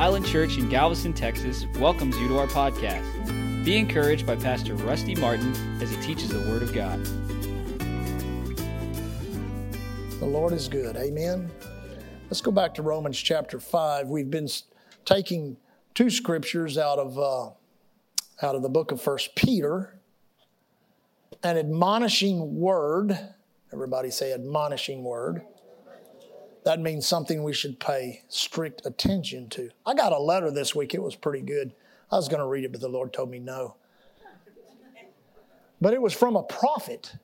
Island Church in Galveston, Texas welcomes you to our podcast. Be encouraged by Pastor Rusty Martin as he teaches the Word of God. The Lord is good. Amen. Let's go back to Romans chapter 5. We've been taking two scriptures out of, uh, out of the book of First Peter. An admonishing word. Everybody say admonishing word that means something we should pay strict attention to. I got a letter this week, it was pretty good. I was going to read it, but the Lord told me no. But it was from a prophet.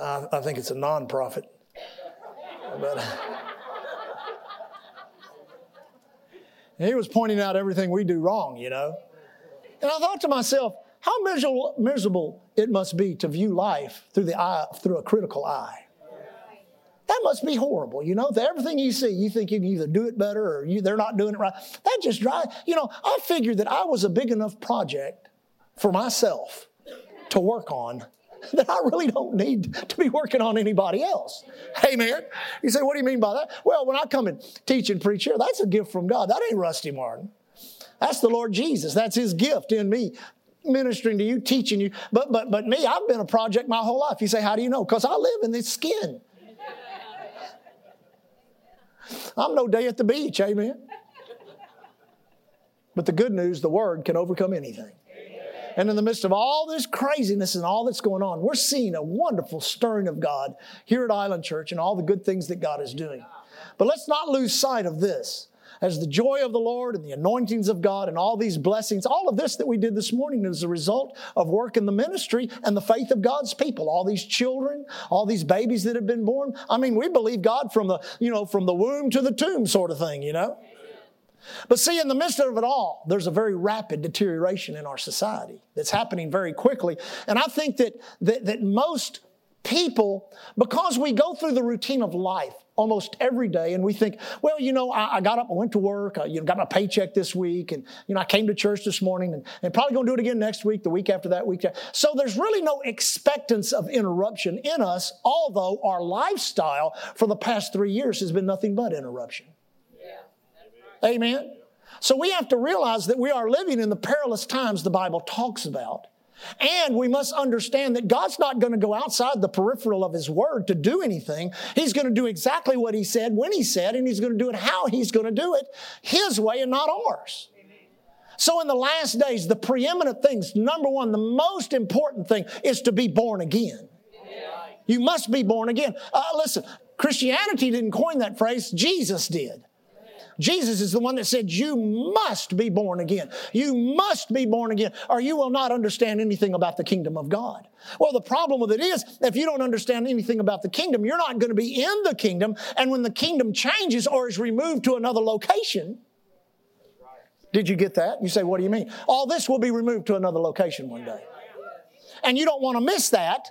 Uh, I think it's a non prophet. But he was pointing out everything we do wrong, you know. And I thought to myself, how miserable, miserable it must be to view life through the eye, through a critical eye. That must be horrible. You know, everything you see, you think you can either do it better or you, they're not doing it right. That just drives, you know, I figured that I was a big enough project for myself to work on that I really don't need to be working on anybody else. Amen. You say, what do you mean by that? Well, when I come and teach and preach here, that's a gift from God. That ain't Rusty Martin. That's the Lord Jesus. That's his gift in me ministering to you, teaching you. But but but me, I've been a project my whole life. You say, how do you know? Because I live in this skin. I'm no day at the beach, amen. But the good news, the word can overcome anything. And in the midst of all this craziness and all that's going on, we're seeing a wonderful stirring of God here at Island Church and all the good things that God is doing. But let's not lose sight of this as the joy of the Lord and the anointings of God and all these blessings, all of this that we did this morning is a result of work in the ministry and the faith of God's people. All these children, all these babies that have been born. I mean, we believe God from the, you know, from the womb to the tomb sort of thing, you know? But see, in the midst of it all, there's a very rapid deterioration in our society that's happening very quickly. And I think that, that, that most people, because we go through the routine of life, almost every day and we think well you know i, I got up i went to work I, you know, got my paycheck this week and you know i came to church this morning and, and probably going to do it again next week the week after that week so there's really no expectance of interruption in us although our lifestyle for the past three years has been nothing but interruption. Yeah, amen? So we have to realize that we are living in the perilous times the bible talks about and we must understand that God's not going to go outside the peripheral of His Word to do anything. He's going to do exactly what He said when He said, and He's going to do it how He's going to do it, His way and not ours. So, in the last days, the preeminent things, number one, the most important thing is to be born again. You must be born again. Uh, listen, Christianity didn't coin that phrase, Jesus did. Jesus is the one that said, You must be born again. You must be born again, or you will not understand anything about the kingdom of God. Well, the problem with it is, if you don't understand anything about the kingdom, you're not going to be in the kingdom. And when the kingdom changes or is removed to another location, did you get that? You say, What do you mean? All this will be removed to another location one day. And you don't want to miss that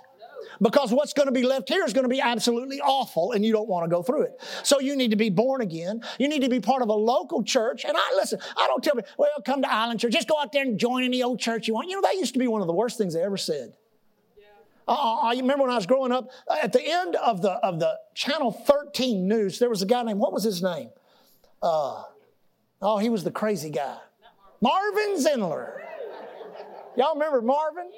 because what's going to be left here is going to be absolutely awful and you don't want to go through it. So you need to be born again. You need to be part of a local church. And I listen, I don't tell me, well, come to Island Church. Just go out there and join any old church you want. You know, that used to be one of the worst things they ever said. Uh, I remember when I was growing up, uh, at the end of the of the Channel 13 news, there was a guy named, what was his name? Uh, oh, he was the crazy guy. Marvin Zindler. Y'all remember Marvin?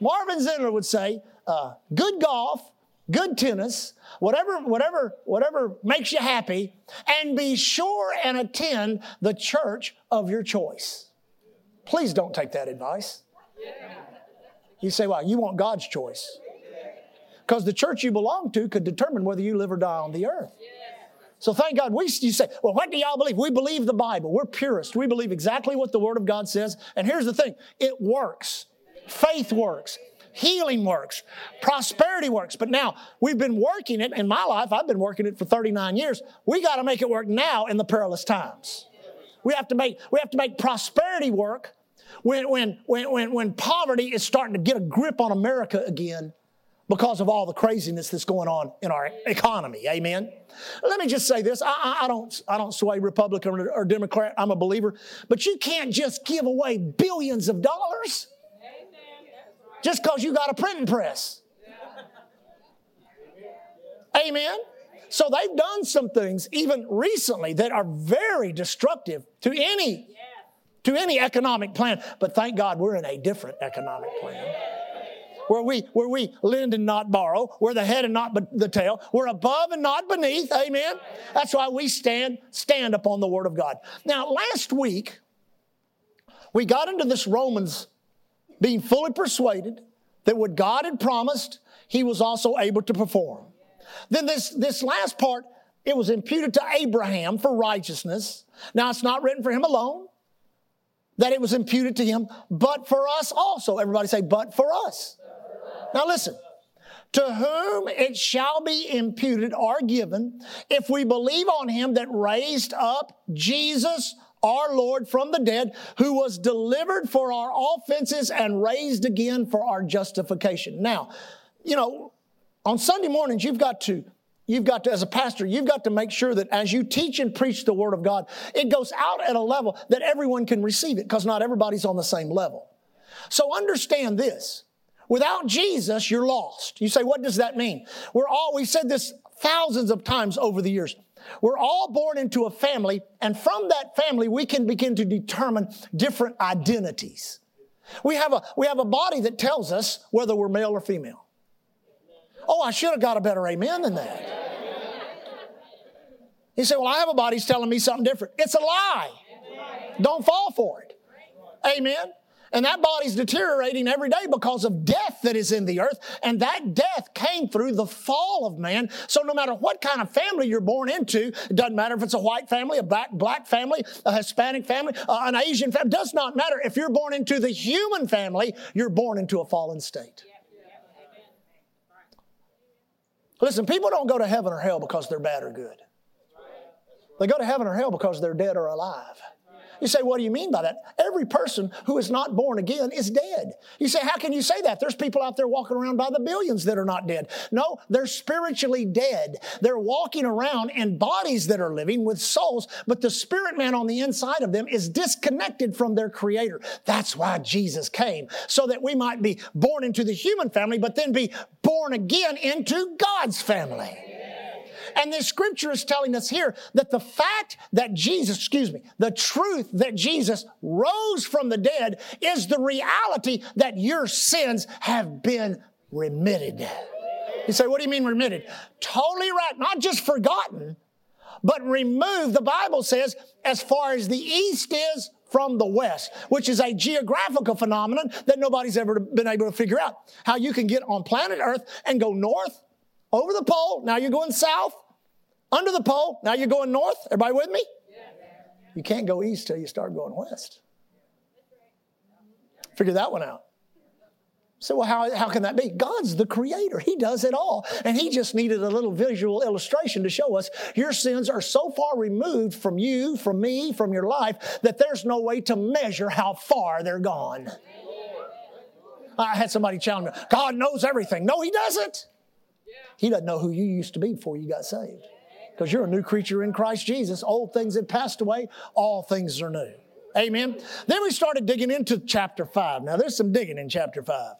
Marvin Zindler would say, uh, good golf, good tennis, whatever, whatever, whatever makes you happy, and be sure and attend the church of your choice. Please don't take that advice. You say, well, you want God's choice. Because the church you belong to could determine whether you live or die on the earth. So thank God. We you say, well, what do y'all believe? We believe the Bible. We're purists. We believe exactly what the Word of God says. And here's the thing: it works. Faith works healing works, prosperity works. But now we've been working it in my life, I've been working it for 39 years. We got to make it work now in the perilous times. We have to make, we have to make prosperity work when, when, when, when, poverty is starting to get a grip on America again because of all the craziness that's going on in our economy. Amen. Let me just say this: I, I, don't, I don't sway Republican or Democrat. I'm a believer, but you can't just give away billions of dollars just because you got a printing press. Amen. So they've done some things even recently that are very destructive to any to any economic plan. But thank God we're in a different economic plan. Where we, where we lend and not borrow. We're the head and not the tail. We're above and not beneath. Amen. That's why we stand, stand upon the word of God. Now, last week, we got into this Romans being fully persuaded that what God had promised, he was also able to perform. Then this, this last part, it was imputed to Abraham for righteousness. Now it's not written for him alone, that it was imputed to him, but for us also. Everybody say, but for us. Now listen. To whom it shall be imputed or given, if we believe on him that raised up Jesus our Lord from the dead, who was delivered for our offenses and raised again for our justification. Now, you know, on Sunday mornings, you've got to You've got to, as a pastor, you've got to make sure that as you teach and preach the Word of God, it goes out at a level that everyone can receive it because not everybody's on the same level. So understand this. Without Jesus, you're lost. You say, what does that mean? We're all, we said this thousands of times over the years. We're all born into a family, and from that family, we can begin to determine different identities. We have a, we have a body that tells us whether we're male or female. Oh, I should have got a better amen than that. He said, Well, I have a body telling me something different. It's a lie. Don't fall for it. Amen. And that body's deteriorating every day because of death that is in the earth. And that death came through the fall of man. So no matter what kind of family you're born into, it doesn't matter if it's a white family, a black, black family, a Hispanic family, uh, an Asian family, does not matter. If you're born into the human family, you're born into a fallen state. Listen, people don't go to heaven or hell because they're bad or good. They go to heaven or hell because they're dead or alive. You say, what do you mean by that? Every person who is not born again is dead. You say, how can you say that? There's people out there walking around by the billions that are not dead. No, they're spiritually dead. They're walking around in bodies that are living with souls, but the spirit man on the inside of them is disconnected from their creator. That's why Jesus came, so that we might be born into the human family, but then be born again into God's family. And this scripture is telling us here that the fact that Jesus, excuse me, the truth that Jesus rose from the dead is the reality that your sins have been remitted. You say, what do you mean remitted? Totally right. Not just forgotten, but removed. The Bible says, as far as the east is from the west, which is a geographical phenomenon that nobody's ever been able to figure out. How you can get on planet Earth and go north over the pole. Now you're going south under the pole. Now you're going north. Everybody with me? You can't go east till you start going west. Figure that one out. So, well, how, how can that be? God's the creator. He does it all. And He just needed a little visual illustration to show us your sins are so far removed from you, from me, from your life, that there's no way to measure how far they're gone. I had somebody challenge me, God knows everything. No, He doesn't. He doesn't know who you used to be before you got saved because you're a new creature in Christ Jesus. Old things have passed away, all things are new. Amen. Then we started digging into chapter 5. Now, there's some digging in chapter 5.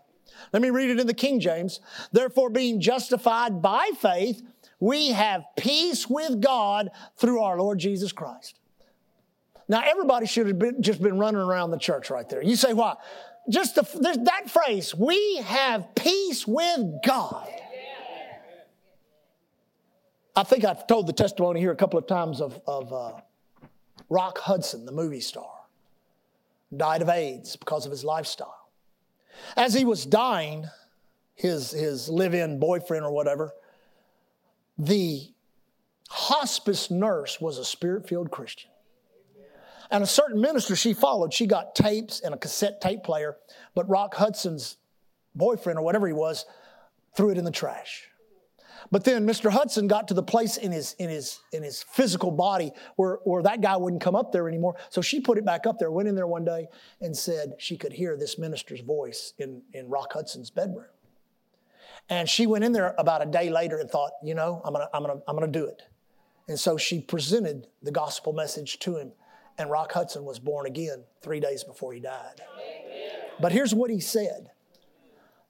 Let me read it in the King James. Therefore, being justified by faith, we have peace with God through our Lord Jesus Christ. Now, everybody should have been, just been running around the church right there. You say, why? Just the, that phrase, we have peace with God. I think I've told the testimony here a couple of times of, of uh, Rock Hudson, the movie star, died of AIDS because of his lifestyle. As he was dying, his, his live in boyfriend or whatever, the hospice nurse was a spirit filled Christian. And a certain minister she followed, she got tapes and a cassette tape player, but Rock Hudson's boyfriend or whatever he was threw it in the trash. But then Mr. Hudson got to the place in his, in his, in his physical body where, where that guy wouldn't come up there anymore. So she put it back up there, went in there one day and said she could hear this minister's voice in, in Rock Hudson's bedroom. And she went in there about a day later and thought, you know, I'm gonna, I'm gonna, I'm gonna do it. And so she presented the gospel message to him. And Rock Hudson was born again three days before he died. But here's what he said.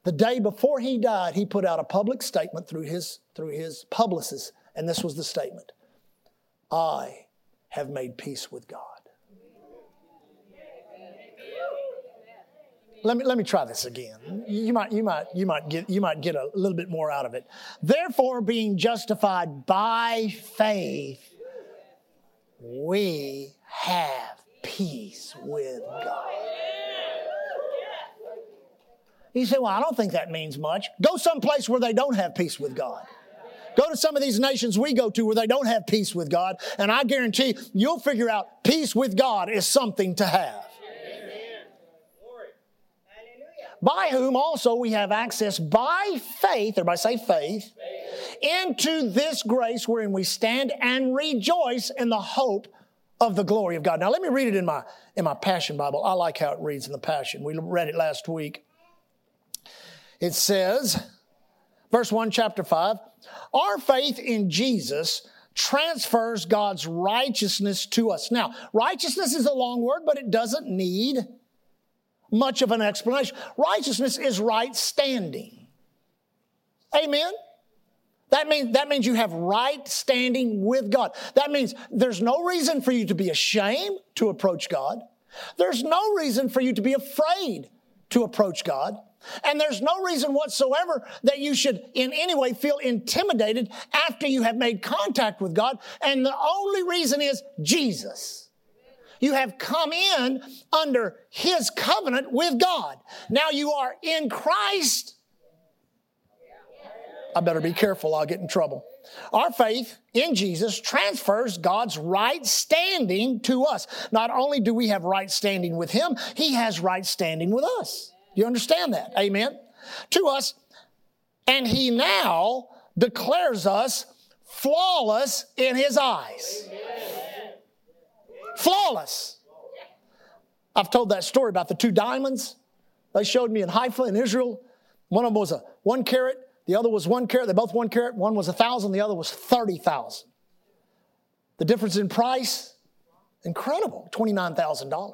The day before he died, he put out a public statement through his, through his publicist And this was the statement I have made peace with God. Let me, let me try this again. You might, you, might, you, might get, you might get a little bit more out of it. Therefore, being justified by faith, we have peace with God. You say, Well, I don't think that means much. Go someplace where they don't have peace with God. Go to some of these nations we go to where they don't have peace with God, and I guarantee you'll figure out peace with God is something to have. by whom also we have access by faith, everybody say faith, faith, into this grace wherein we stand and rejoice in the hope of the glory of God. Now let me read it in my in my Passion Bible. I like how it reads in the Passion. We read it last week. It says, verse 1, chapter 5, our faith in Jesus transfers God's righteousness to us. Now, righteousness is a long word, but it doesn't need much of an explanation. Righteousness is right standing. Amen. That means, that means you have right standing with God. That means there's no reason for you to be ashamed to approach God. There's no reason for you to be afraid to approach God. And there's no reason whatsoever that you should in any way feel intimidated after you have made contact with God. And the only reason is Jesus. You have come in under His covenant with God. Now you are in Christ. I better be careful, I'll get in trouble. Our faith in Jesus transfers God's right standing to us. Not only do we have right standing with Him, He has right standing with us. You understand that? Amen. To us, and He now declares us flawless in His eyes. Flawless. I've told that story about the two diamonds they showed me in Haifa in Israel. One of them was a one carat, the other was one carat. They both one carat. One was a thousand, the other was 30,000. The difference in price, incredible, $29,000.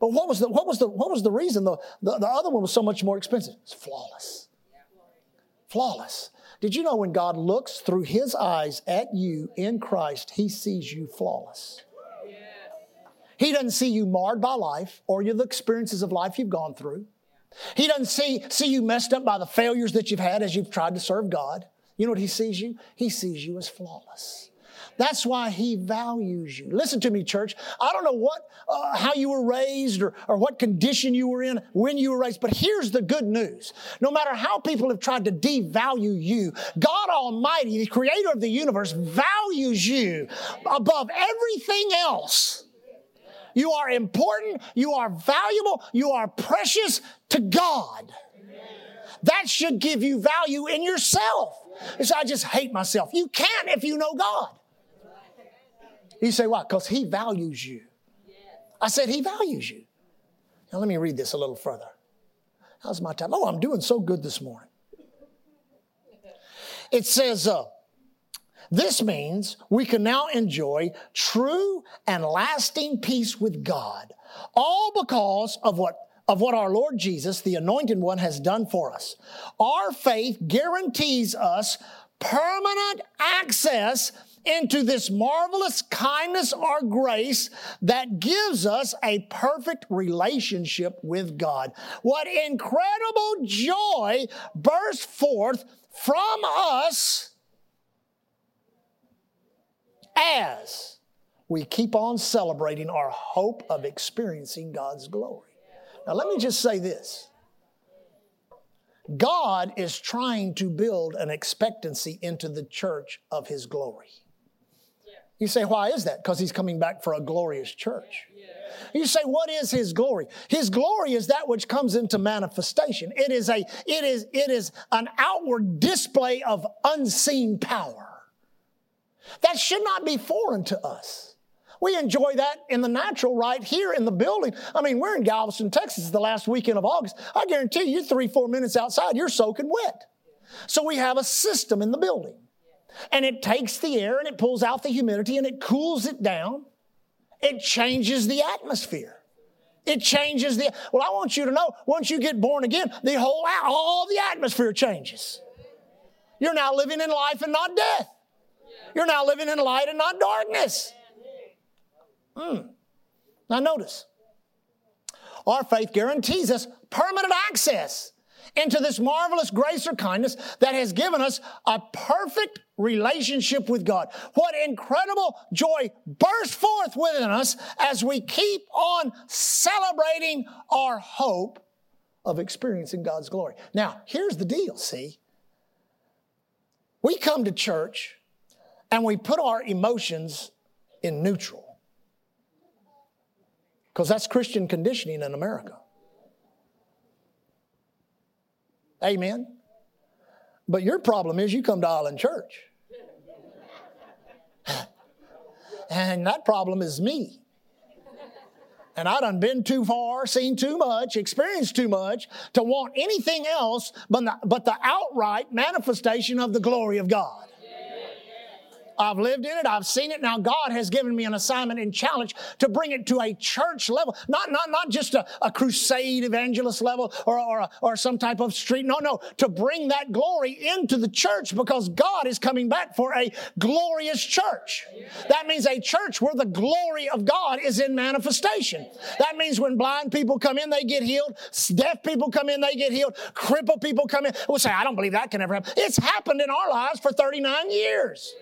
But what was the, what was the, what was the reason the, the, the other one was so much more expensive? It's flawless. Flawless. Did you know when God looks through his eyes at you in Christ, he sees you flawless? He doesn't see you marred by life or the experiences of life you've gone through. He doesn't see, see you messed up by the failures that you've had as you've tried to serve God. You know what he sees you? He sees you as flawless. That's why he values you. Listen to me, church. I don't know what, uh, how you were raised or, or what condition you were in when you were raised, but here's the good news. No matter how people have tried to devalue you, God Almighty, the creator of the universe, values you above everything else. You are important. You are valuable. You are precious to God. That should give you value in yourself. I just hate myself. You can't if you know God. You say, why? Because He values you. I said, He values you. Now, let me read this a little further. How's my time? Oh, I'm doing so good this morning. It says, uh, this means we can now enjoy true and lasting peace with God, all because of what of what our Lord Jesus, the anointed one, has done for us. Our faith guarantees us permanent access into this marvelous kindness or grace that gives us a perfect relationship with God. What incredible joy bursts forth from us as we keep on celebrating our hope of experiencing God's glory. Now, let me just say this God is trying to build an expectancy into the church of His glory. You say, why is that? Because He's coming back for a glorious church. You say, what is His glory? His glory is that which comes into manifestation. It is a, it is, it is an outward display of unseen power. That should not be foreign to us. We enjoy that in the natural right here in the building. I mean, we're in Galveston, Texas, the last weekend of August. I guarantee you, three, four minutes outside, you're soaking wet. So we have a system in the building. And it takes the air and it pulls out the humidity and it cools it down. It changes the atmosphere. It changes the, well, I want you to know, once you get born again, the whole, all the atmosphere changes. You're now living in life and not death. You're now living in light and not darkness. Hmm. Now, notice our faith guarantees us permanent access into this marvelous grace or kindness that has given us a perfect relationship with God. What incredible joy bursts forth within us as we keep on celebrating our hope of experiencing God's glory. Now, here's the deal, see? We come to church and we put our emotions in neutral because that's Christian conditioning in America. Amen. But your problem is you come to Island Church. and that problem is me. And I done been too far, seen too much, experienced too much to want anything else but the, but the outright manifestation of the glory of God. I've lived in it. I've seen it. Now God has given me an assignment and challenge to bring it to a church level, not, not, not just a, a crusade evangelist level or, or, or some type of street. No, no, to bring that glory into the church because God is coming back for a glorious church. That means a church where the glory of God is in manifestation. That means when blind people come in, they get healed. Deaf people come in, they get healed. Crippled people come in. We'll say, I don't believe that can ever happen. It's happened in our lives for 39 years.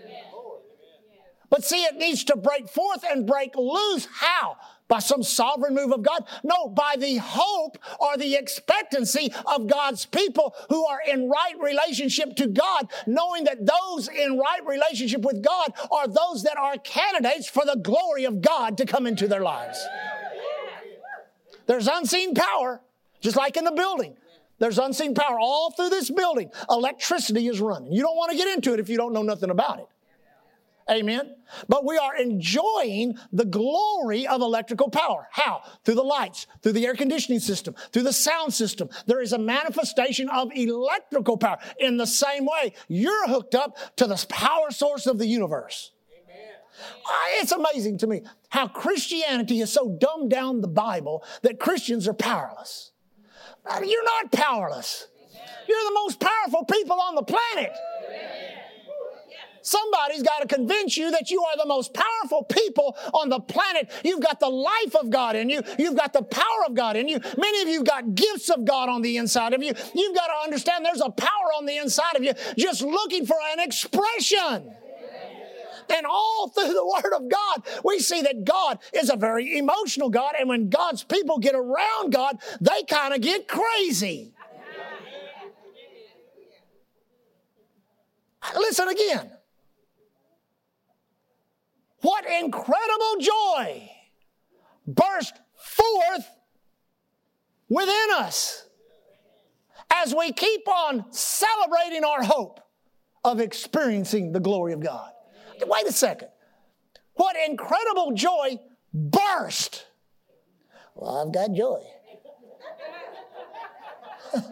But see, it needs to break forth and break loose. How? By some sovereign move of God? No, by the hope or the expectancy of God's people who are in right relationship to God, knowing that those in right relationship with God are those that are candidates for the glory of God to come into their lives. There's unseen power, just like in the building. There's unseen power all through this building. Electricity is running. You don't want to get into it if you don't know nothing about it. Amen. But we are enjoying the glory of electrical power. How? Through the lights, through the air conditioning system, through the sound system. There is a manifestation of electrical power. In the same way, you're hooked up to the power source of the universe. Amen. Ah, it's amazing to me how Christianity has so dumbed down the Bible that Christians are powerless. You're not powerless. You're the most powerful people on the planet. Somebody's got to convince you that you are the most powerful people on the planet. You've got the life of God in you. You've got the power of God in you. Many of you got gifts of God on the inside of you. You've got to understand there's a power on the inside of you just looking for an expression. And all through the Word of God, we see that God is a very emotional God. And when God's people get around God, they kind of get crazy. Listen again. What incredible joy burst forth within us as we keep on celebrating our hope of experiencing the glory of God. Wait a second. What incredible joy burst. Well, I've got joy.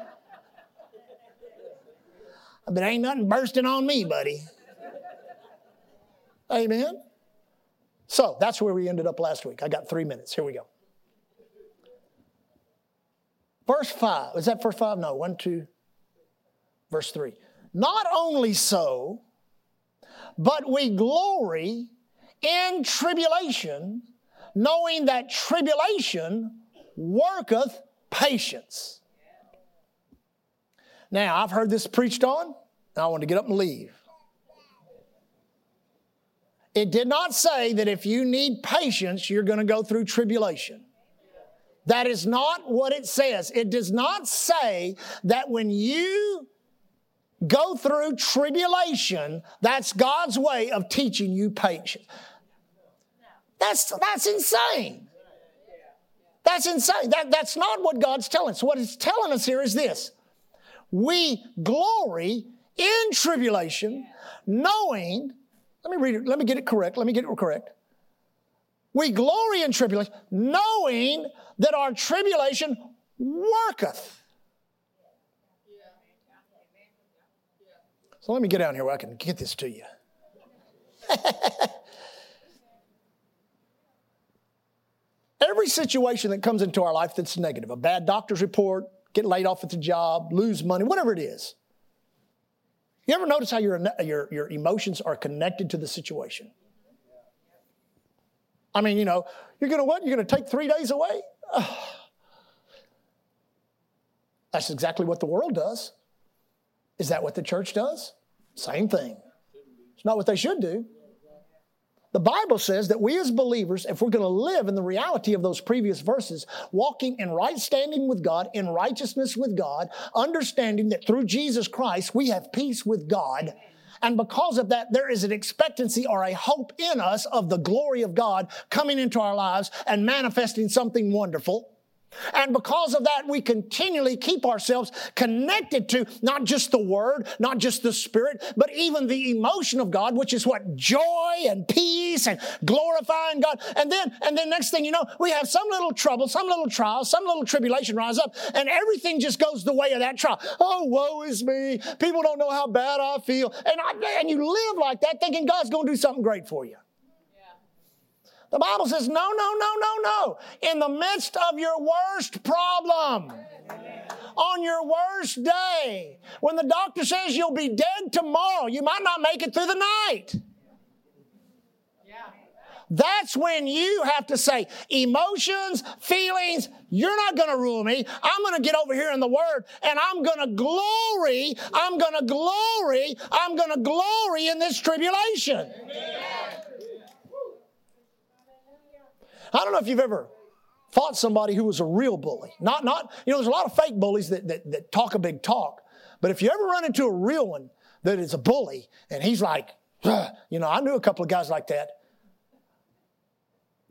but ain't nothing bursting on me, buddy. Amen. So that's where we ended up last week. I got three minutes. Here we go. Verse 5. Is that verse 5? No, 1, 2, verse 3. Not only so, but we glory in tribulation, knowing that tribulation worketh patience. Now, I've heard this preached on, and I want to get up and leave. It did not say that if you need patience, you're going to go through tribulation. That is not what it says. It does not say that when you go through tribulation, that's God's way of teaching you patience. That's, that's insane. That's insane. That, that's not what God's telling us. What it's telling us here is this we glory in tribulation, knowing let me read it. Let me get it correct. Let me get it correct. We glory in tribulation, knowing that our tribulation worketh. So let me get down here where I can get this to you. Every situation that comes into our life that's negative, a bad doctor's report, get laid off at the job, lose money, whatever it is, You ever notice how your, your, your emotions are connected to the situation? I mean, you know, you're going to what? You're going to take three days away? That's exactly what the world does. Is that what the church does? Same thing. It's not what they should do. The Bible says that we as believers, if we're going to live in the reality of those previous verses, walking in right standing with God, in righteousness with God, understanding that through Jesus Christ we have peace with God. And because of that, there is an expectancy or a hope in us of the glory of God coming into our lives and manifesting something wonderful. And because of that, we continually keep ourselves connected to not just the Word, not just the Spirit, but even the emotion of God, which is what joy and peace and glorifying God. And then, and then next thing you know, we have some little trouble, some little trial, some little tribulation rise up, and everything just goes the way of that trial. Oh, woe is me. People don't know how bad I feel. And, I, and you live like that thinking God's going to do something great for you. The Bible says, no, no, no, no, no. In the midst of your worst problem, on your worst day, when the doctor says you'll be dead tomorrow, you might not make it through the night. That's when you have to say, emotions, feelings, you're not going to rule me. I'm going to get over here in the Word and I'm going to glory, I'm going to glory, I'm going to glory in this tribulation. Amen. I don't know if you've ever fought somebody who was a real bully. Not, not, you know, there's a lot of fake bullies that, that, that talk a big talk. But if you ever run into a real one that is a bully and he's like, you know, I knew a couple of guys like that.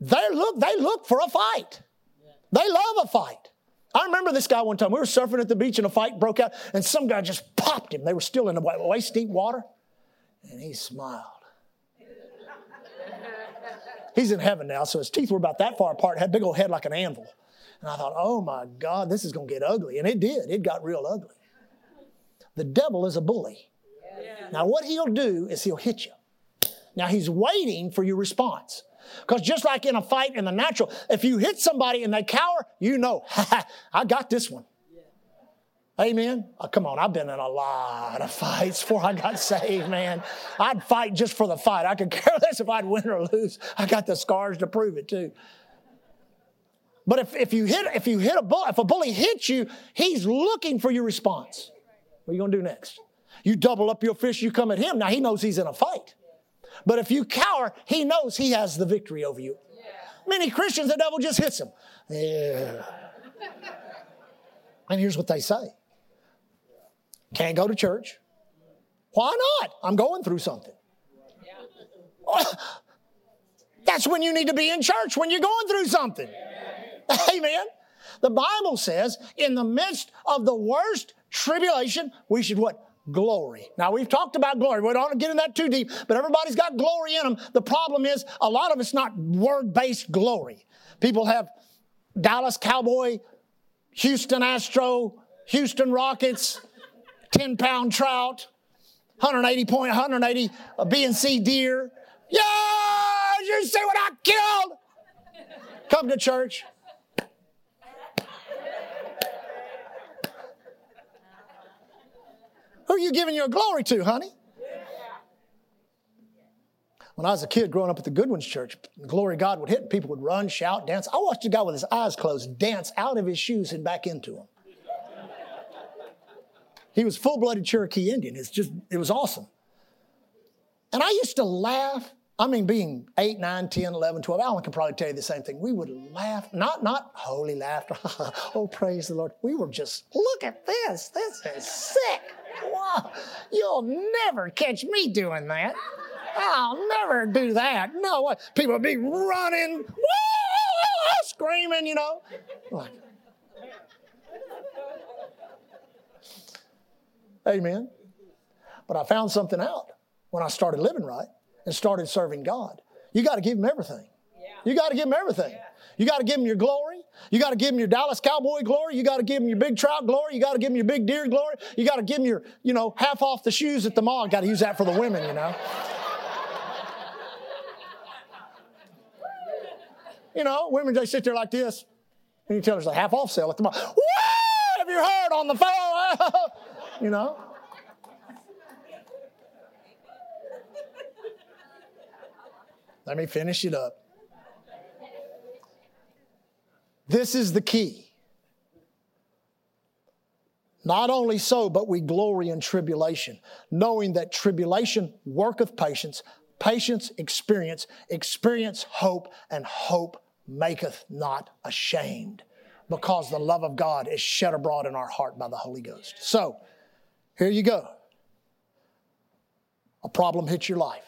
They look, they look for a fight. They love a fight. I remember this guy one time. We were surfing at the beach and a fight broke out, and some guy just popped him. They were still in the waist deep water, and he smiled. He's in heaven now, so his teeth were about that far apart, had a big old head like an anvil. And I thought, oh my God, this is going to get ugly. And it did. It got real ugly. The devil is a bully. Yeah. Now, what he'll do is he'll hit you. Now, he's waiting for your response. Because just like in a fight in the natural, if you hit somebody and they cower, you know, I got this one. Amen. Oh, come on, I've been in a lot of fights before I got saved, man. I'd fight just for the fight. I could care less if I'd win or lose. I got the scars to prove it too. But if, if you hit if you hit a bull, if a bully hits you, he's looking for your response. What are you gonna do next? You double up your fist, you come at him. Now he knows he's in a fight. But if you cower, he knows he has the victory over you. Many Christians, the devil just hits them. Yeah. And here's what they say can't go to church. Why not? I'm going through something. That's when you need to be in church, when you're going through something. Amen. The Bible says, in the midst of the worst tribulation, we should what? Glory. Now, we've talked about glory. We don't get in that too deep, but everybody's got glory in them. The problem is, a lot of it's not word based glory. People have Dallas Cowboy, Houston Astro, Houston Rockets, 10 pound trout, 180 point, 180 B and C deer. Yeah, you see what I killed? Come to church. Who are you giving your glory to, honey? When I was a kid growing up at the Goodwin's church, the glory God would hit and people would run, shout, dance. I watched a guy with his eyes closed dance out of his shoes and back into them. He was full blooded Cherokee Indian. It's just, it was awesome. And I used to laugh. I mean, being 8, 9, 10, 11, 12, Alan can probably tell you the same thing. We would laugh, not, not holy laughter. oh, praise the Lord. We were just, look at this. This is sick. Wow. You'll never catch me doing that. I'll never do that. No, people would be running, screaming, you know. Like, Amen. But I found something out when I started living right and started serving God. You got to give Him everything. You got to give Him everything. You got to give Him your glory. You got to give Him your Dallas Cowboy glory. You got to give Him your big trout glory. You got to give Him your big deer glory. You got to give Him your, you know, half off the shoes at the mall. Got to use that for the women, you know. you know, women they sit there like this, and you tell them it's a half off sale at the mall. Woo! Have you heard on the phone? you know? Let me finish it up. This is the key. Not only so, but we glory in tribulation, knowing that tribulation worketh patience, patience experience, experience hope, and hope maketh not ashamed, because the love of God is shed abroad in our heart by the Holy Ghost. So, here you go. A problem hits your life.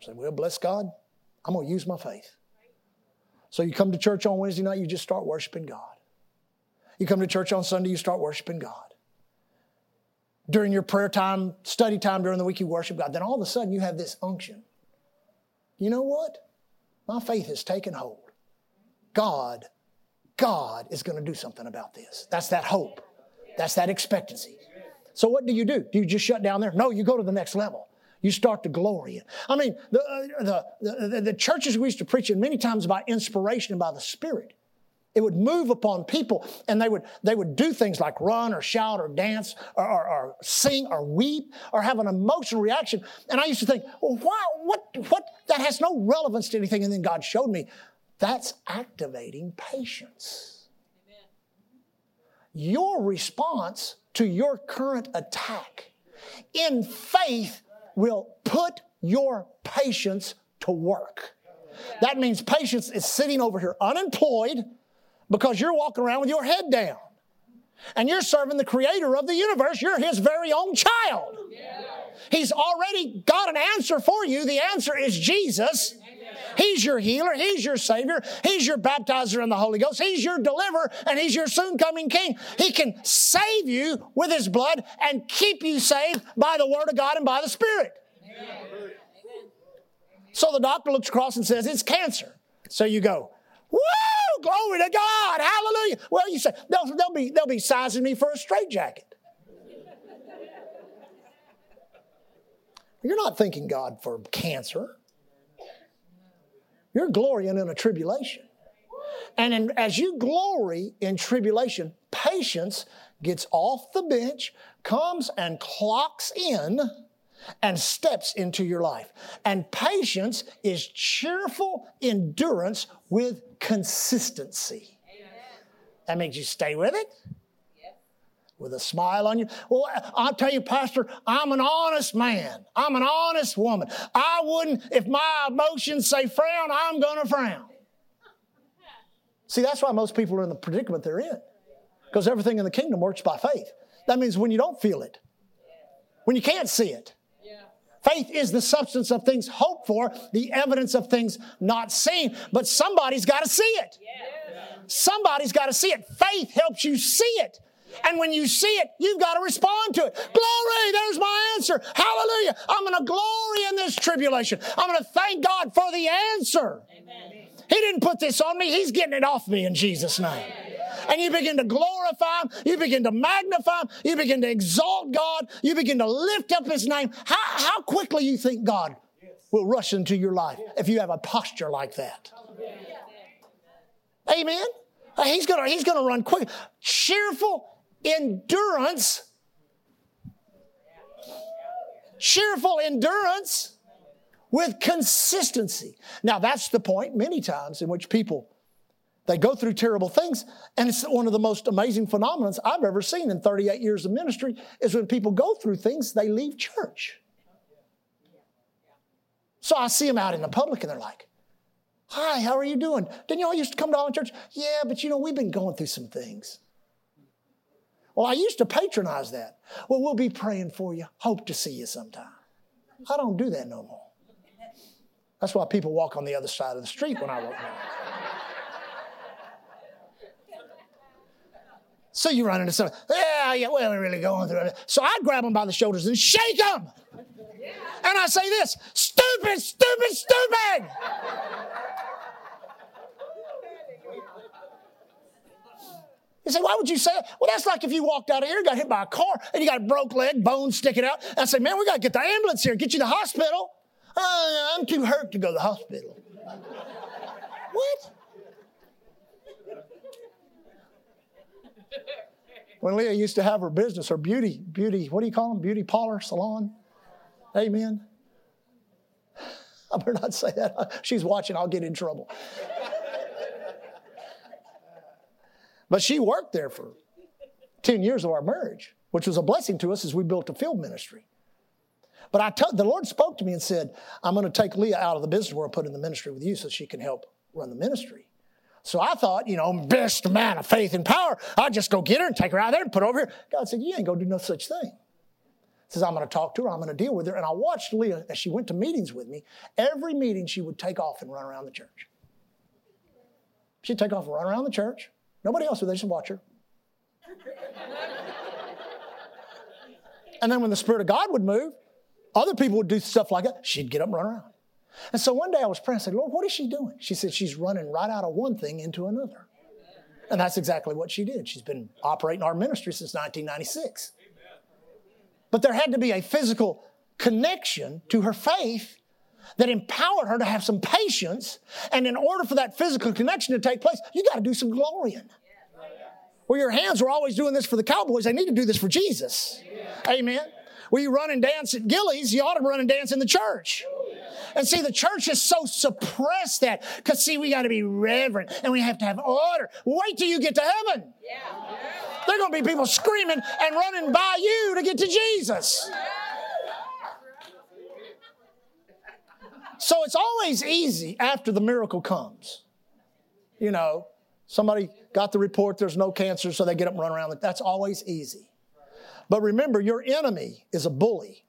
Say, well, bless God, I'm going to use my faith. So you come to church on Wednesday night, you just start worshiping God. You come to church on Sunday, you start worshiping God. During your prayer time, study time during the week, you worship God. Then all of a sudden, you have this unction. You know what? My faith has taken hold. God, God is going to do something about this. That's that hope. That's that expectancy. So what do you do? Do you just shut down there? No, you go to the next level. You start to glory. I mean, the, uh, the, the, the, churches we used to preach in many times about inspiration and by the Spirit. It would move upon people and they would, they would do things like run or shout or dance or, or, or sing or weep or have an emotional reaction. And I used to think, well, why, what, what, that has no relevance to anything. And then God showed me that's activating patience. Amen. Your response to your current attack in faith will put your patience to work. That means patience is sitting over here unemployed because you're walking around with your head down. And you're serving the creator of the universe. You're his very own child. He's already got an answer for you. The answer is Jesus. He's your healer. He's your Savior. He's your baptizer in the Holy Ghost. He's your deliverer and He's your soon coming King. He can save you with His blood and keep you saved by the Word of God and by the Spirit. Amen. So the doctor looks across and says, It's cancer. So you go, Woo! Glory to God! Hallelujah! Well, you say, they'll, they'll, be, they'll be sizing me for a straitjacket. You're not thanking God for cancer. You're glorying in a tribulation. And in, as you glory in tribulation, patience gets off the bench, comes and clocks in, and steps into your life. And patience is cheerful endurance with consistency. Amen. That means you stay with it with a smile on you. Well, I'll tell you, Pastor, I'm an honest man. I'm an honest woman. I wouldn't, if my emotions say frown, I'm going to frown. See, that's why most people are in the predicament they're in. Because everything in the kingdom works by faith. That means when you don't feel it, when you can't see it. Faith is the substance of things hoped for, the evidence of things not seen. But somebody's got to see it. Somebody's got to see it. Faith helps you see it. And when you see it, you've got to respond to it. Glory, there's my answer. Hallelujah. I'm going to glory in this tribulation. I'm going to thank God for the answer. Amen. He didn't put this on me, He's getting it off me in Jesus' name. And you begin to glorify Him, you begin to magnify Him, you begin to exalt God, you begin to lift up His name. How, how quickly you think God will rush into your life if you have a posture like that? Amen. He's gonna, he's gonna run quick. Cheerful endurance, cheerful endurance with consistency. Now, that's the point many times in which people they go through terrible things, and it's one of the most amazing phenomena I've ever seen in 38 years of ministry is when people go through things, they leave church. So I see them out in the public and they're like, Hi, how are you doing? Didn't you all used to come to Island Church? Yeah, but you know, we've been going through some things. Well, I used to patronize that. Well, we'll be praying for you. Hope to see you sometime. I don't do that no more. That's why people walk on the other side of the street when I walk down. So you run into something. Yeah, yeah, well, we're really going through it. So I grab them by the shoulders and shake them. And I say this stupid, stupid, stupid. You say, why would you say that? Well, that's like if you walked out of here, got hit by a car, and you got a broke leg, bones sticking out. I say, man, we got to get the ambulance here, get you to the hospital. Uh, I'm too hurt to go to the hospital. what? When Leah used to have her business, her beauty, beauty, what do you call them? Beauty parlor, salon. Amen. I better not say that. She's watching, I'll get in trouble. But she worked there for 10 years of our marriage, which was a blessing to us as we built a field ministry. But I t- the Lord spoke to me and said, I'm going to take Leah out of the business world, put in the ministry with you so she can help run the ministry. So I thought, you know, best man of faith and power, I'd just go get her and take her out there and put her over here. God said, You ain't going to do no such thing. Says, I'm going to talk to her, I'm going to deal with her. And I watched Leah as she went to meetings with me. Every meeting, she would take off and run around the church. She'd take off and run around the church. Nobody else would, they just watch her. and then when the Spirit of God would move, other people would do stuff like that. She'd get up and run around. And so one day I was praying, I said, Lord, what is she doing? She said, she's running right out of one thing into another. And that's exactly what she did. She's been operating our ministry since 1996. But there had to be a physical connection to her faith that empowered her to have some patience. And in order for that physical connection to take place, you got to do some glorying. Where your hands were always doing this for the Cowboys, they need to do this for Jesus. Amen. Where you run and dance at Gilley's, you ought to run and dance in the church. And see, the church has so suppressed that because, see, we got to be reverent and we have to have order. Wait till you get to heaven. Yeah. There are going to be people screaming and running by you to get to Jesus. So it's always easy after the miracle comes. You know, somebody got the report there's no cancer, so they get up and run around. That's always easy. But remember, your enemy is a bully.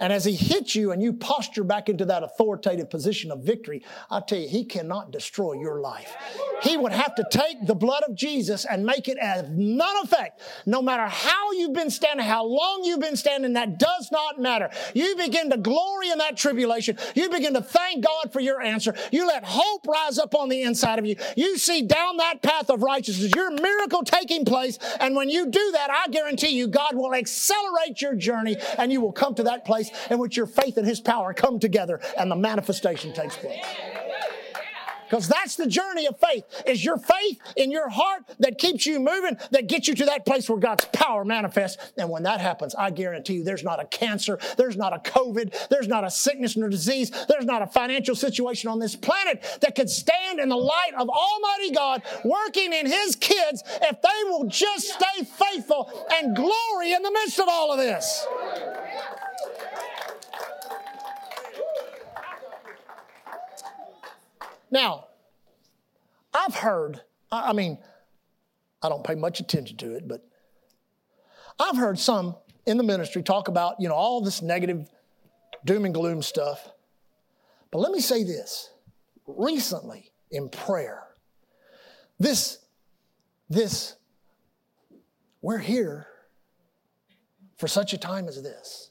And as he hits you and you posture back into that authoritative position of victory, I tell you, he cannot destroy your life. He would have to take the blood of Jesus and make it as none effect. No matter how you've been standing, how long you've been standing, that does not matter. You begin to glory in that tribulation. You begin to thank God for your answer. You let hope rise up on the inside of you. You see down that path of righteousness, your miracle taking place. And when you do that, I guarantee you, God will accelerate your journey and you will come to that place in which your faith and His power come together and the manifestation takes place. Because that's the journey of faith, is your faith in your heart that keeps you moving, that gets you to that place where God's power manifests. And when that happens, I guarantee you there's not a cancer, there's not a COVID, there's not a sickness nor disease, there's not a financial situation on this planet that could stand in the light of Almighty God working in His kids if they will just stay faithful and glory in the midst of all of this. Now, I've heard, I mean, I don't pay much attention to it, but I've heard some in the ministry talk about, you know, all this negative doom and gloom stuff. But let me say this recently in prayer, this, this, we're here for such a time as this.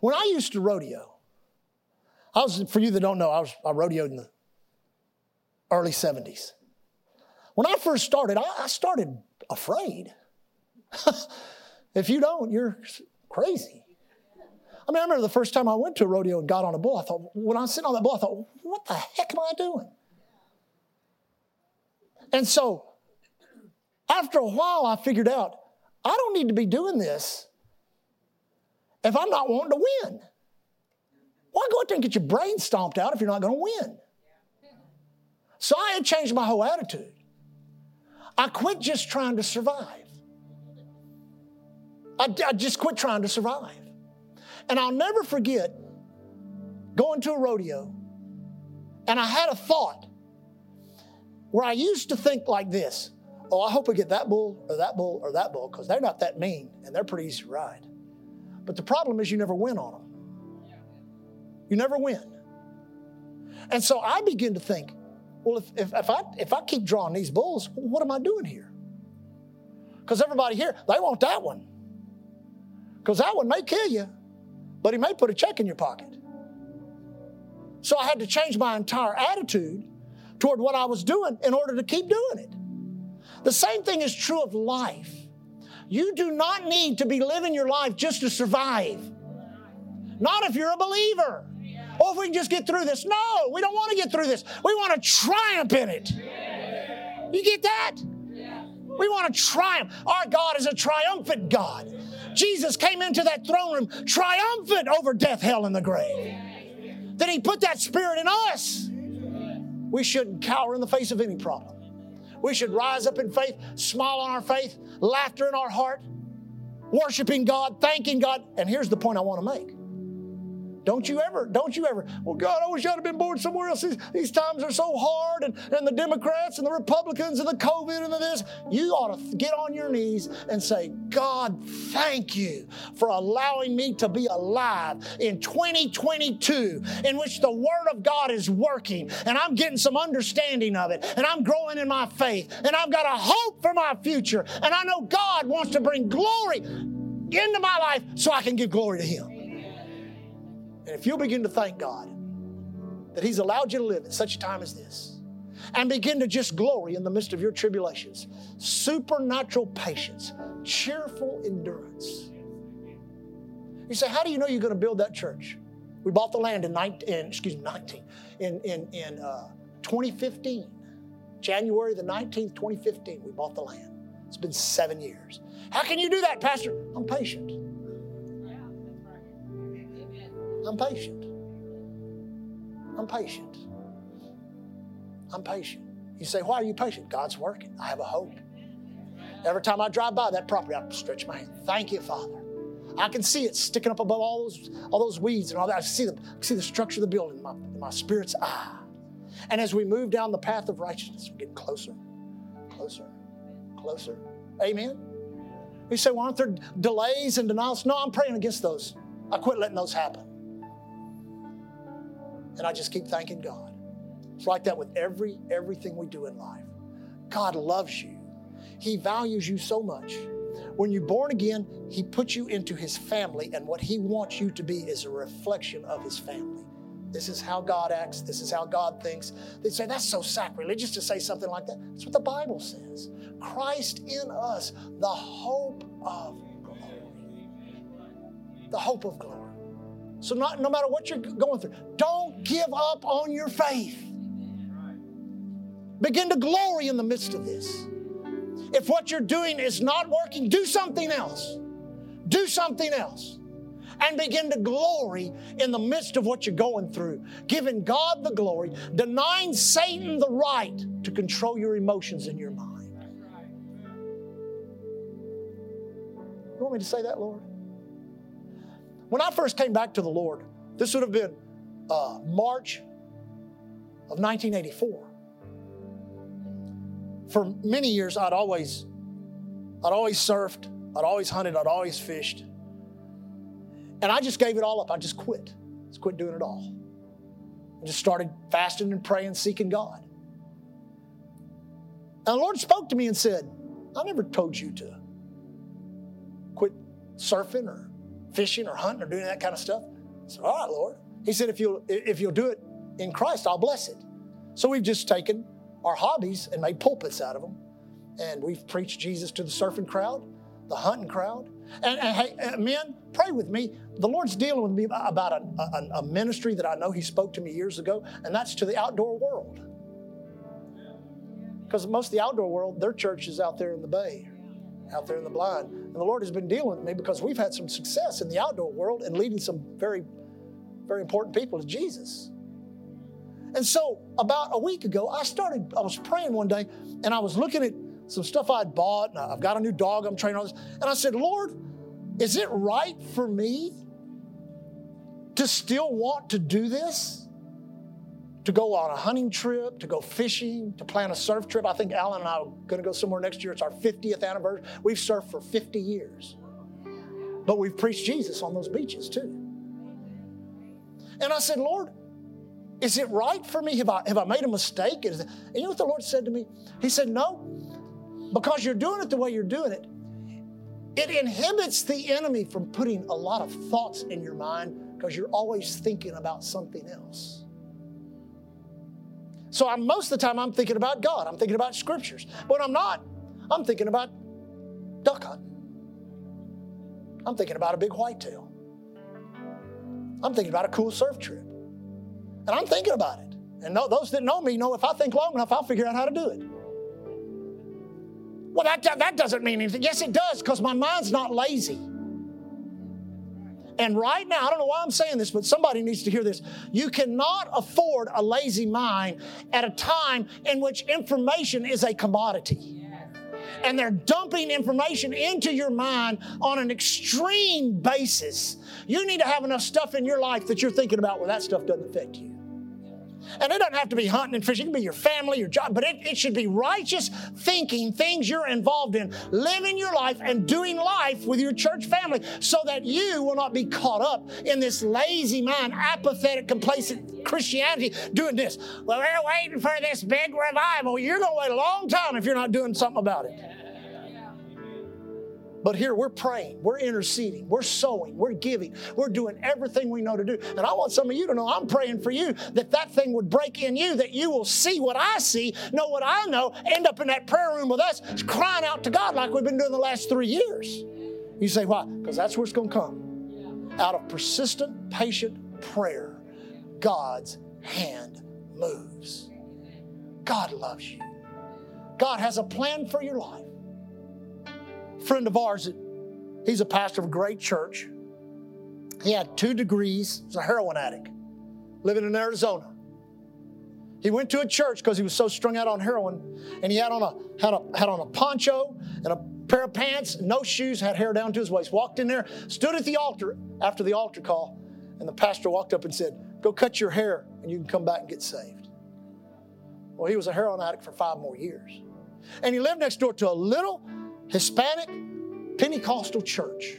When I used to rodeo, I was, for you that don't know, I was, I rodeoed in the early 70s. When I first started, I, I started afraid. if you don't, you're crazy. I mean, I remember the first time I went to a rodeo and got on a bull, I thought, when I was sitting on that bull, I thought, what the heck am I doing? And so, after a while, I figured out, I don't need to be doing this if I'm not wanting to win. Why go out there and get your brain stomped out if you're not going to win? So I had changed my whole attitude. I quit just trying to survive. I, I just quit trying to survive. And I'll never forget going to a rodeo, and I had a thought where I used to think like this Oh, I hope I get that bull or that bull or that bull because they're not that mean and they're pretty easy to ride. But the problem is you never win on them. You never win. And so I begin to think, well, if, if, if, I, if I keep drawing these bulls, what am I doing here? Because everybody here, they want that one. Because that one may kill you, but he may put a check in your pocket. So I had to change my entire attitude toward what I was doing in order to keep doing it. The same thing is true of life. You do not need to be living your life just to survive. Not if you're a believer. Oh, if we can just get through this. No, we don't want to get through this. We want to triumph in it. You get that? We want to triumph. Our God is a triumphant God. Jesus came into that throne room triumphant over death, hell, and the grave. Then He put that Spirit in us. We shouldn't cower in the face of any problem. We should rise up in faith, smile on our faith, laughter in our heart, worshiping God, thanking God. And here's the point I want to make don't you ever, don't you ever, well, God, I wish I'd have been born somewhere else. These, these times are so hard, and, and the Democrats and the Republicans and the COVID and the this. You ought to get on your knees and say, God, thank you for allowing me to be alive in 2022, in which the Word of God is working, and I'm getting some understanding of it, and I'm growing in my faith, and I've got a hope for my future, and I know God wants to bring glory into my life so I can give glory to Him. And if you'll begin to thank God that He's allowed you to live at such a time as this, and begin to just glory in the midst of your tribulations, supernatural patience, cheerful endurance. You say, How do you know you're going to build that church? We bought the land in 19, in, excuse me, 19, in, in, in uh, 2015. January the 19th, 2015, we bought the land. It's been seven years. How can you do that, Pastor? I'm patient. I'm patient. I'm patient. I'm patient. You say, why are you patient? God's working. I have a hope. Every time I drive by that property, I stretch my hand. Thank you, Father. I can see it sticking up above all those, all those weeds and all that. I see the, see the structure of the building in my, in my spirit's eye. And as we move down the path of righteousness, we're getting closer, closer, closer. Amen. You say, well, aren't there delays and denials? No, I'm praying against those. I quit letting those happen. And I just keep thanking God. It's like that with every everything we do in life. God loves you. He values you so much. When you're born again, He puts you into His family, and what He wants you to be is a reflection of His family. This is how God acts. This is how God thinks. They say that's so sacrilegious to say something like that. That's what the Bible says. Christ in us, the hope of glory. The hope of glory. So, not, no matter what you're going through, don't give up on your faith. Begin to glory in the midst of this. If what you're doing is not working, do something else. Do something else. And begin to glory in the midst of what you're going through, giving God the glory, denying Satan the right to control your emotions in your mind. You want me to say that, Lord? When I first came back to the Lord, this would have been uh, March of 1984. For many years, I'd always, I'd always surfed, I'd always hunted, I'd always fished, and I just gave it all up. I just quit, just quit doing it all. I just started fasting and praying, seeking God. And the Lord spoke to me and said, "I never told you to quit surfing or fishing or hunting or doing that kind of stuff? I said, All right, Lord. He said, if you'll, if you'll do it in Christ, I'll bless it. So we've just taken our hobbies and made pulpits out of them. And we've preached Jesus to the surfing crowd, the hunting crowd. And, and hey, uh, men, pray with me. The Lord's dealing with me about a, a, a ministry that I know He spoke to me years ago, and that's to the outdoor world. Because most of the outdoor world, their church is out there in the bay out there in the blind. And the Lord has been dealing with me because we've had some success in the outdoor world and leading some very, very important people to Jesus. And so about a week ago, I started, I was praying one day and I was looking at some stuff I'd bought. I've got a new dog I'm training on this. And I said, Lord, is it right for me to still want to do this? To go on a hunting trip, to go fishing, to plan a surf trip. I think Alan and I are going to go somewhere next year. It's our 50th anniversary. We've surfed for 50 years. But we've preached Jesus on those beaches too. And I said, Lord, is it right for me? Have I, have I made a mistake? And you know what the Lord said to me? He said, No, because you're doing it the way you're doing it, it inhibits the enemy from putting a lot of thoughts in your mind because you're always thinking about something else. So I'm, most of the time, I'm thinking about God. I'm thinking about scriptures. But I'm not, I'm thinking about duck hunting. I'm thinking about a big whitetail. I'm thinking about a cool surf trip. And I'm thinking about it. And those that know me know if I think long enough, I'll figure out how to do it. Well, that, that doesn't mean anything. Yes, it does, because my mind's not lazy. And right now, I don't know why I'm saying this, but somebody needs to hear this. You cannot afford a lazy mind at a time in which information is a commodity. And they're dumping information into your mind on an extreme basis. You need to have enough stuff in your life that you're thinking about where that stuff doesn't affect you. And it doesn't have to be hunting and fishing, it can be your family, your job, but it, it should be righteous thinking, things you're involved in, living your life and doing life with your church family so that you will not be caught up in this lazy mind, apathetic, complacent Christianity doing this. Well, we're waiting for this big revival. You're going to wait a long time if you're not doing something about it. But here we're praying, we're interceding, we're sowing, we're giving, we're doing everything we know to do. And I want some of you to know I'm praying for you that that thing would break in you, that you will see what I see, know what I know, end up in that prayer room with us, crying out to God like we've been doing the last three years. You say, why? Because that's where it's going to come. Out of persistent, patient prayer, God's hand moves. God loves you. God has a plan for your life friend of ours, he's a pastor of a great church. He had two degrees, he's a heroin addict, living in Arizona. He went to a church because he was so strung out on heroin, and he had on a had a had on a poncho and a pair of pants, no shoes, had hair down to his waist. Walked in there, stood at the altar after the altar call, and the pastor walked up and said, "Go cut your hair, and you can come back and get saved." Well, he was a heroin addict for five more years, and he lived next door to a little Hispanic Pentecostal church.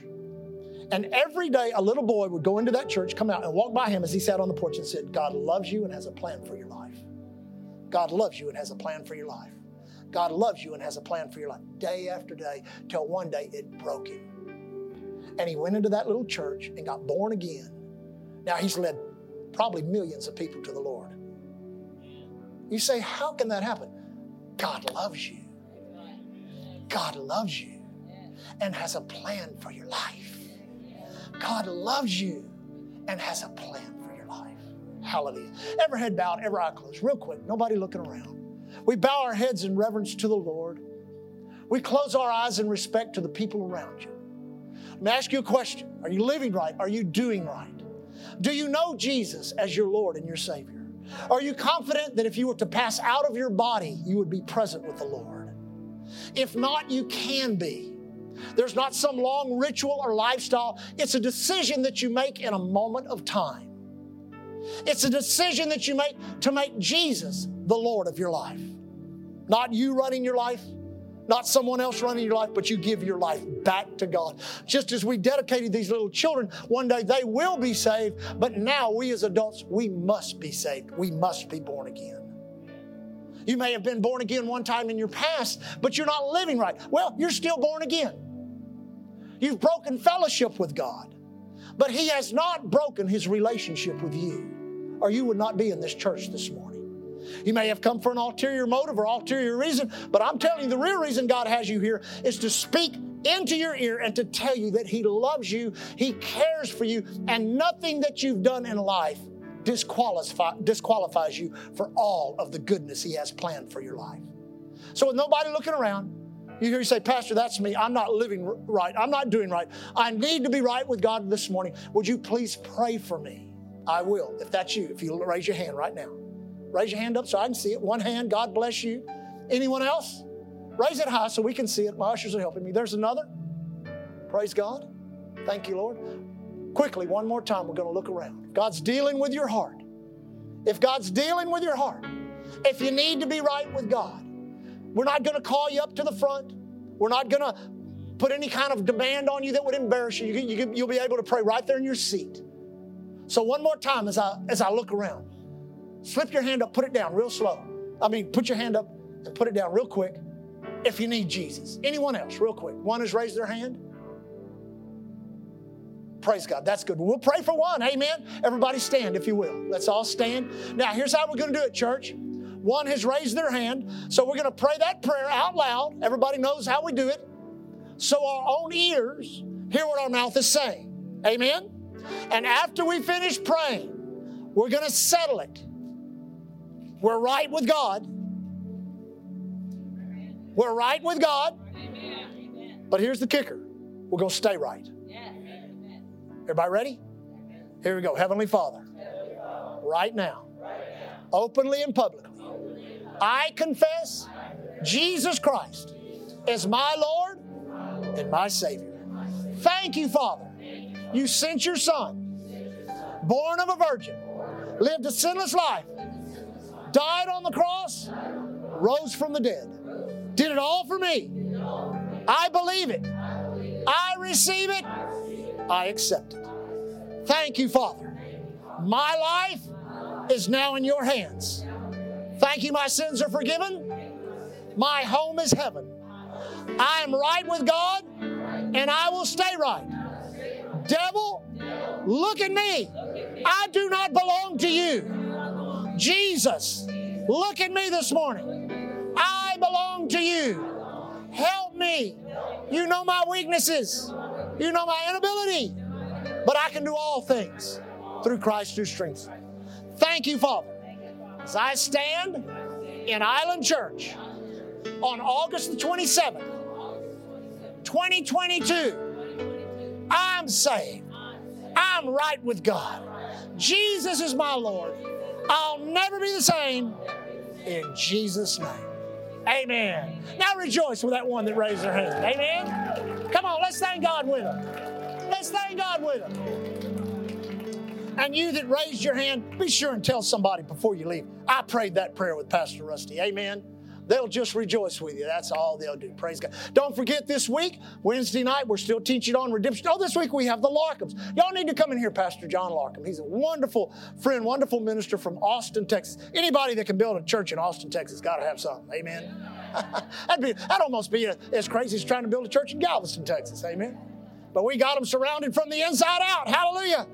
And every day, a little boy would go into that church, come out, and walk by him as he sat on the porch and said, God loves you and has a plan for your life. God loves you and has a plan for your life. God loves you and has a plan for your life. Day after day, till one day it broke him. And he went into that little church and got born again. Now he's led probably millions of people to the Lord. You say, How can that happen? God loves you. God loves you and has a plan for your life. God loves you and has a plan for your life. Hallelujah. Every head bowed, every eye closed, real quick, nobody looking around. We bow our heads in reverence to the Lord. We close our eyes in respect to the people around you. Let me ask you a question Are you living right? Are you doing right? Do you know Jesus as your Lord and your Savior? Are you confident that if you were to pass out of your body, you would be present with the Lord? If not, you can be. There's not some long ritual or lifestyle. It's a decision that you make in a moment of time. It's a decision that you make to make Jesus the Lord of your life. Not you running your life, not someone else running your life, but you give your life back to God. Just as we dedicated these little children, one day they will be saved, but now we as adults, we must be saved. We must be born again. You may have been born again one time in your past, but you're not living right. Well, you're still born again. You've broken fellowship with God, but He has not broken His relationship with you, or you would not be in this church this morning. You may have come for an ulterior motive or ulterior reason, but I'm telling you, the real reason God has you here is to speak into your ear and to tell you that He loves you, He cares for you, and nothing that you've done in life disqualify, disqualifies you for all of the goodness He has planned for your life. So, with nobody looking around, you hear you say, Pastor, that's me. I'm not living right. I'm not doing right. I need to be right with God this morning. Would you please pray for me? I will, if that's you, if you raise your hand right now. Raise your hand up so I can see it. One hand, God bless you. Anyone else? Raise it high so we can see it. My ushers are helping me. There's another. Praise God. Thank you, Lord. Quickly, one more time, we're going to look around. God's dealing with your heart. If God's dealing with your heart, if you need to be right with God, we're not going to call you up to the front. We're not going to put any kind of demand on you that would embarrass you. you, you will be able to pray right there in your seat. So one more time as I as I look around, slip your hand up, put it down real slow. I mean, put your hand up and put it down real quick. If you need Jesus, anyone else, real quick. One has raised their hand. Praise God. That's good. We'll pray for one. Amen. Everybody stand, if you will. Let's all stand. Now, here's how we're going to do it, church. One has raised their hand. So we're going to pray that prayer out loud. Everybody knows how we do it. So our own ears hear what our mouth is saying. Amen. And after we finish praying, we're going to settle it. We're right with God. We're right with God. But here's the kicker we're going to stay right. Everybody ready? Here we go. Heavenly Father, right now, openly and publicly, I confess Jesus Christ is my Lord and my Savior. Thank you, Father. You sent your Son, born of a virgin, lived a sinless life, died on the cross, rose from the dead, did it all for me. I believe it. I receive it. I accept it. Thank you, Father. My life is now in your hands. Thank you, my sins are forgiven. My home is heaven. I am right with God and I will stay right. Devil, look at me. I do not belong to you. Jesus, look at me this morning. I belong to you. Help me. You know my weaknesses, you know my inability, but I can do all things through Christ who strengthens. Thank you, Father. As I stand in Island Church on August the 27th, 2022, I'm saved. I'm right with God. Jesus is my Lord. I'll never be the same in Jesus' name. Amen. Now rejoice with that one that raised their hand. Amen. Come on, let's thank God with them. Let's thank God with them. And you that raised your hand, be sure and tell somebody before you leave. I prayed that prayer with Pastor Rusty. Amen. They'll just rejoice with you. That's all they'll do. Praise God. Don't forget this week, Wednesday night, we're still teaching on redemption. Oh, this week we have the Larkhams. Y'all need to come in here, Pastor John Larkham. He's a wonderful friend, wonderful minister from Austin, Texas. Anybody that can build a church in Austin, Texas, got to have something. Amen. that'd, be, that'd almost be as crazy as trying to build a church in Galveston, Texas. Amen. But we got them surrounded from the inside out. Hallelujah.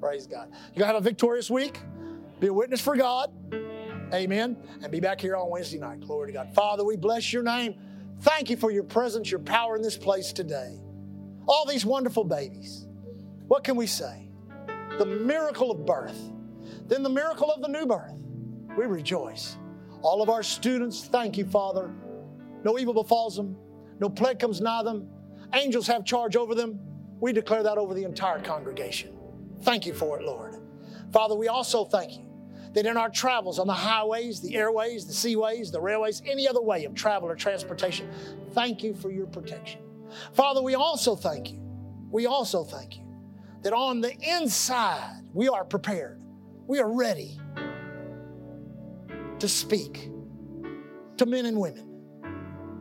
Praise God. You're going to have a victorious week. Be a witness for God. Amen. And be back here on Wednesday night. Glory to God. Father, we bless your name. Thank you for your presence, your power in this place today. All these wonderful babies. What can we say? The miracle of birth, then the miracle of the new birth. We rejoice. All of our students, thank you, Father. No evil befalls them, no plague comes nigh them. Angels have charge over them. We declare that over the entire congregation. Thank you for it, Lord. Father, we also thank you that in our travels on the highways, the airways, the seaways, the railways, any other way of travel or transportation, thank you for your protection. Father, we also thank you. We also thank you that on the inside, we are prepared. We are ready to speak to men and women,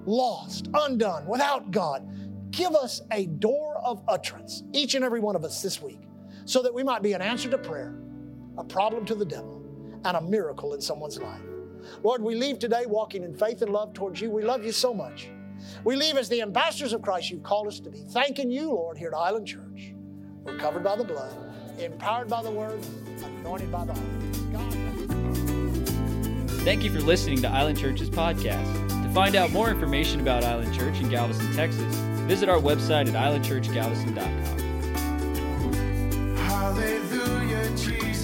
lost, undone, without God. Give us a door of utterance, each and every one of us this week, so that we might be an answer to prayer, a problem to the devil, and a miracle in someone's life. Lord, we leave today walking in faith and love towards you. We love you so much. We leave as the ambassadors of Christ you've called us to be. Thanking you, Lord, here at Island Church. We're covered by the blood, empowered by the word, anointed by the Holy. God. Thank you for listening to Island Church's podcast. To find out more information about Island Church in Galveston, Texas, visit our website at islandchurchgalveston.com. Hallelujah.